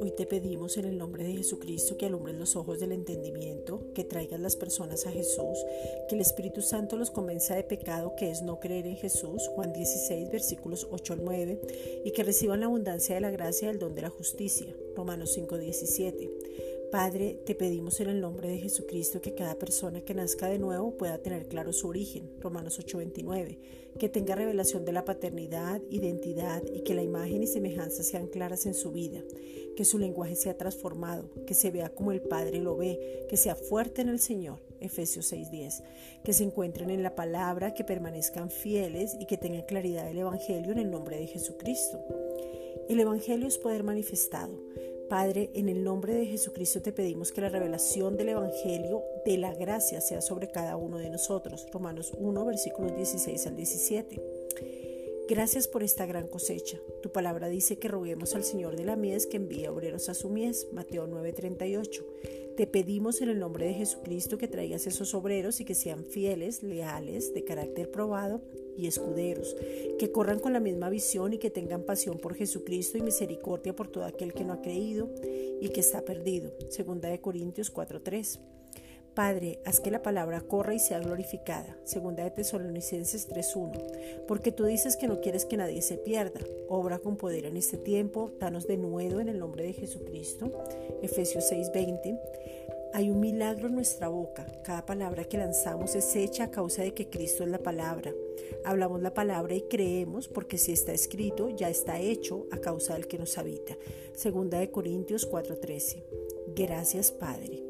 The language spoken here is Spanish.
hoy te pedimos en el nombre de Jesucristo que alumbres los ojos del entendimiento, que traigas las personas a Jesús, que el Espíritu Santo los convenza de pecado que es no creer en Jesús, Juan 16 versículos 8 al 9, y que reciban la abundancia de la gracia y el don de la justicia, Romanos 5 17. Padre, te pedimos en el nombre de Jesucristo que cada persona que nazca de nuevo pueda tener claro su origen, Romanos 8:29, que tenga revelación de la paternidad, identidad y que la imagen y semejanza sean claras en su vida, que su lenguaje sea transformado, que se vea como el Padre lo ve, que sea fuerte en el Señor, Efesios 6:10, que se encuentren en la palabra, que permanezcan fieles y que tengan claridad del Evangelio en el nombre de Jesucristo. El Evangelio es poder manifestado. Padre, en el nombre de Jesucristo te pedimos que la revelación del Evangelio de la gracia sea sobre cada uno de nosotros. Romanos 1, versículos 16 al 17. Gracias por esta gran cosecha. Tu palabra dice que roguemos al Señor de la mies que envíe obreros a su mies. Mateo 9:38. Te pedimos en el nombre de Jesucristo que traigas esos obreros y que sean fieles, leales, de carácter probado y escuderos, que corran con la misma visión y que tengan pasión por Jesucristo y misericordia por todo aquel que no ha creído y que está perdido. Segunda de Corintios 4:3. Padre, haz que la palabra corra y sea glorificada. Segunda de Tesalonicenses 3:1. Porque tú dices que no quieres que nadie se pierda. Obra con poder en este tiempo. Danos de nuevo en el nombre de Jesucristo. Efesios 6:20. Hay un milagro en nuestra boca. Cada palabra que lanzamos es hecha a causa de que Cristo es la palabra. Hablamos la palabra y creemos porque si está escrito ya está hecho a causa del que nos habita. Segunda de Corintios 4:13. Gracias Padre.